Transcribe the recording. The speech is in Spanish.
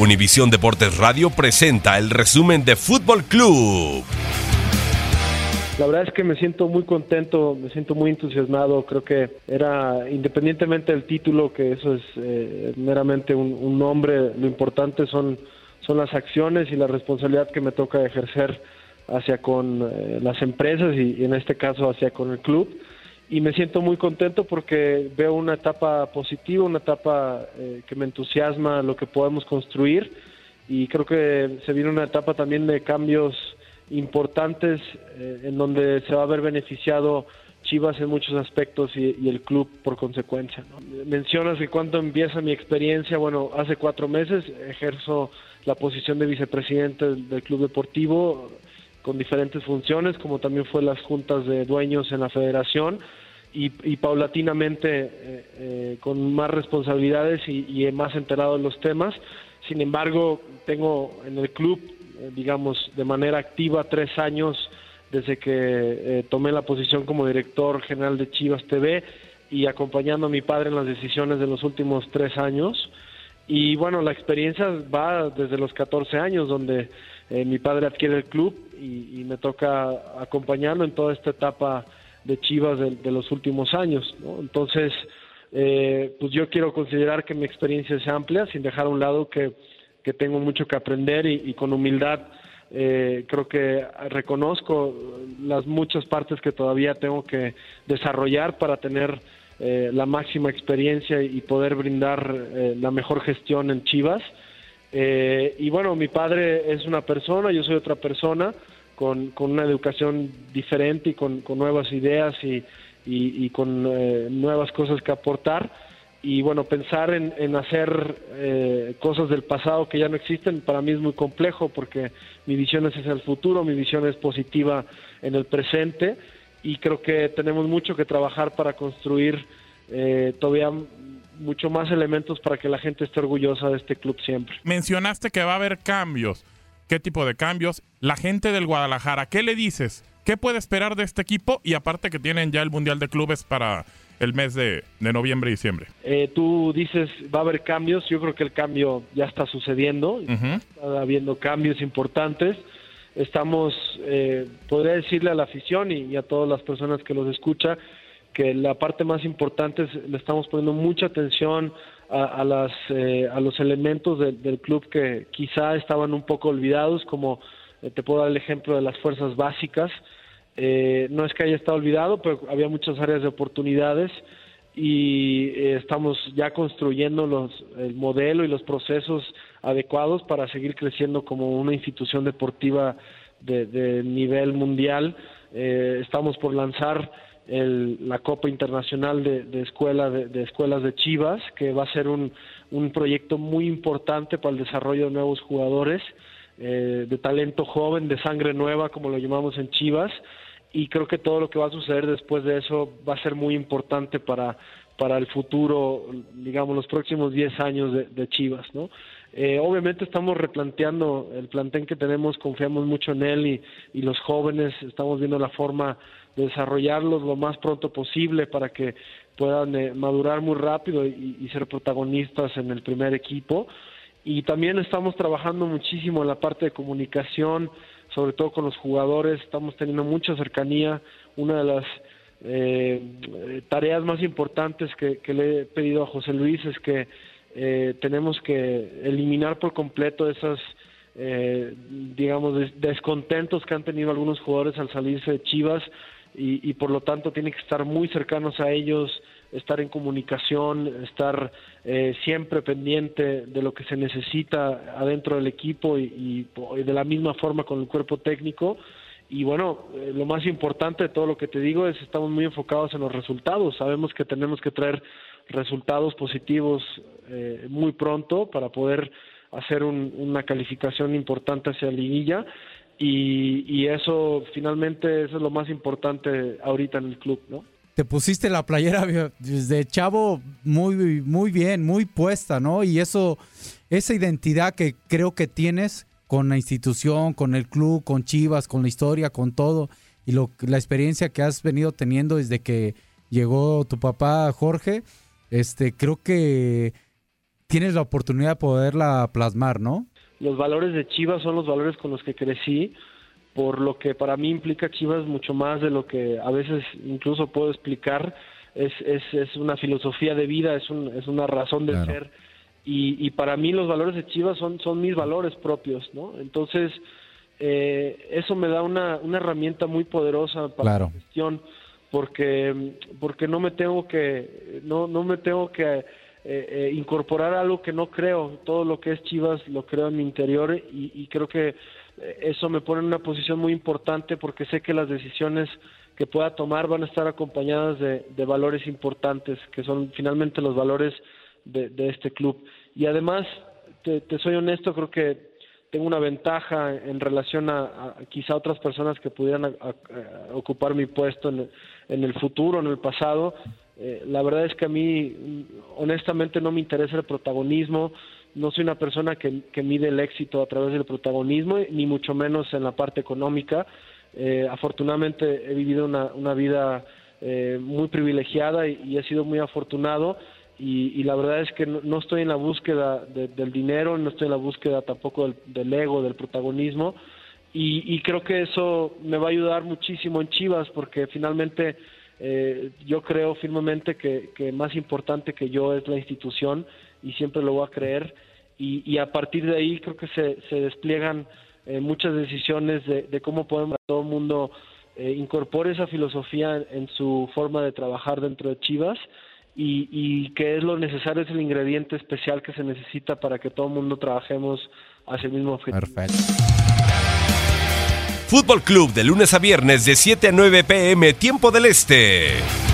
Univisión Deportes Radio presenta el resumen de Fútbol Club. La verdad es que me siento muy contento, me siento muy entusiasmado. Creo que era, independientemente del título, que eso es eh, meramente un, nombre, lo importante son, son las acciones y la responsabilidad que me toca ejercer hacia con eh, las empresas y, en este caso hacia con el club. Y me siento muy contento porque veo una etapa positiva, una etapa eh, que me entusiasma lo que podemos construir y creo que se viene una etapa también de cambios importantes eh, en donde se va a ver beneficiado Chivas en muchos aspectos y, el club por consecuencia. Mencionas que cuando empieza mi experiencia, bueno, hace cuatro meses ejerzo la posición de vicepresidente del, club deportivo con diferentes funciones, como también fue las juntas de dueños en la federación y, paulatinamente eh, eh, con más responsabilidades y, y más enterado de los temas. Sin embargo, tengo en el club eh, digamos, de manera activa tres años desde que eh, tomé la posición como director general de Chivas TV y acompañando a mi padre en las decisiones de los últimos tres años. Y bueno, la experiencia va desde los 14 años, donde eh, mi padre adquiere el club y, me toca acompañarlo en toda esta etapa de Chivas de, los últimos años. Entonces, pues yo quiero considerar que mi experiencia es amplia, sin dejar a un lado que que tengo mucho que aprender y, con humildad eh, creo que reconozco las muchas partes que todavía tengo que desarrollar para tener eh, la máxima experiencia y poder brindar eh, la mejor gestión en Chivas. y bueno, mi padre es una persona, yo soy otra persona con, con una educación diferente y con, con nuevas ideas y, y con nuevas cosas que aportar y bueno, pensar en, hacer eh, cosas del pasado que ya no existen para mí es muy complejo porque mi visión es hacia el futuro, mi visión es positiva en el presente y creo que tenemos mucho que trabajar para construir eh, todavía mucho más elementos para que la gente esté orgullosa de este club siempre. Mencionaste que va a haber cambios. ¿Qué tipo de cambios? La gente del Guadalajara, ¿qué le dices? ¿Qué puede esperar de este equipo? Y aparte que tienen ya el Mundial de Clubes para el mes de, noviembre y diciembre. Eh, tú dices, va a haber cambios, yo creo que el cambio ya está sucediendo, está habiendo cambios importantes. Estamos, eh, podría decirle a la afición y, a todas las personas que los escucha, que la parte más importante es, le estamos poniendo mucha atención a, las, eh, a los elementos del club que quizá estaban un poco olvidados, como te puedo dar el ejemplo de las fuerzas básicas, eh, no es que haya estado olvidado, pero había muchas áreas de oportunidades y eh, estamos ya construyendo los, el modelo y los procesos adecuados para seguir creciendo como una institución deportiva de, nivel mundial. Eh, estamos por lanzar la Copa Internacional de, escuela, de, Escuelas de Chivas, que va a ser un, un proyecto muy importante para el desarrollo de nuevos jugadores, de talento joven, de sangre nueva, como lo llamamos en Chivas y creo que todo lo que va a suceder después de eso va a ser muy importante para, para el futuro, digamos, los próximos 10 años de, Chivas, ¿no? Eh, obviamente estamos replanteando el plantel que tenemos, confiamos mucho en él y, y los jóvenes estamos viendo la forma de desarrollarlos lo más pronto posible para que puedan eh, madurar muy rápido y, y, ser protagonistas en el primer equipo. Y también estamos trabajando muchísimo en la parte de comunicación, sobre todo con los jugadores, estamos teniendo mucha cercanía. Una de las eh, tareas más importantes que, le he pedido a José Luis es que eh, tenemos que eliminar por completo esas, eh, digamos, descontentos que han tenido algunos jugadores al salirse de Chivas y, y por lo tanto tienen que estar muy cercanos a ellos, estar en comunicación, estar eh, siempre pendiente de lo que se necesita adentro del equipo y, de la misma forma con el cuerpo técnico. Y bueno, eh, lo más importante de todo lo que te digo es estamos muy enfocados en los resultados. Sabemos que tenemos que traer resultados positivos eh, muy pronto para poder hacer una calificación importante hacia la liguilla y, y eso finalmente eso es lo más importante ahorita en el club, ¿no? Te pusiste la playera desde chavo muy, muy bien, muy puesta, ¿no? Y eso, esa identidad que creo que tienes con la institución, con el club, con Chivas, con la historia, con todo, y lo, la experiencia que has venido teniendo desde que llegó tu papá Jorge, este, creo que tienes la oportunidad de poderla plasmar, ¿no? Los valores de Chivas son los valores con los que crecí, por lo que para mí implica Chivas mucho más de lo que a veces incluso puedo explicar. Es, es, es una filosofía de vida, es, un, es una razón de ser. Y, y, para mí los valores de Chivas son, son mis valores propios, ¿no? Entonces, eh, eso me da una, una herramienta muy poderosa para la gestión, porque, porque no me tengo que, no, no me tengo que eh, eh, incorporar algo que no creo. Todo lo que es Chivas lo creo en mi interior y, y creo que eso me pone en una posición muy importante porque sé que las decisiones que pueda tomar van a estar acompañadas de, valores importantes, que son finalmente los valores de, este club. Y además, te, soy honesto, creo que tengo una ventaja en relación a, quizá otras personas que pudieran ocupar mi puesto en, el futuro, en el pasado. Eh, la verdad es que a mí, honestamente, no me interesa el protagonismo no soy una persona que, mide el éxito a través del protagonismo, ni mucho menos en la parte económica. Eh, afortunadamente he vivido una, vida eh, muy privilegiada y, he sido muy afortunado. Y, la verdad es que no, estoy en la búsqueda del dinero, no estoy en la búsqueda tampoco del, ego, del protagonismo. Y, creo que eso me va a ayudar muchísimo en Chivas porque finalmente eh, yo creo firmemente que, que más importante que yo es la institución y siempre lo voy a creer. Y, a partir de ahí creo que se, se despliegan eh, muchas decisiones de, cómo podemos todo el mundo eh, incorpore esa filosofía en, su forma de trabajar dentro de Chivas y, y que es lo necesario, es el ingrediente especial que se necesita para que todo el mundo trabajemos hacia el mismo objetivo. Perfecto. Fútbol Club de lunes a viernes de 7 a 9 pm, tiempo del Este.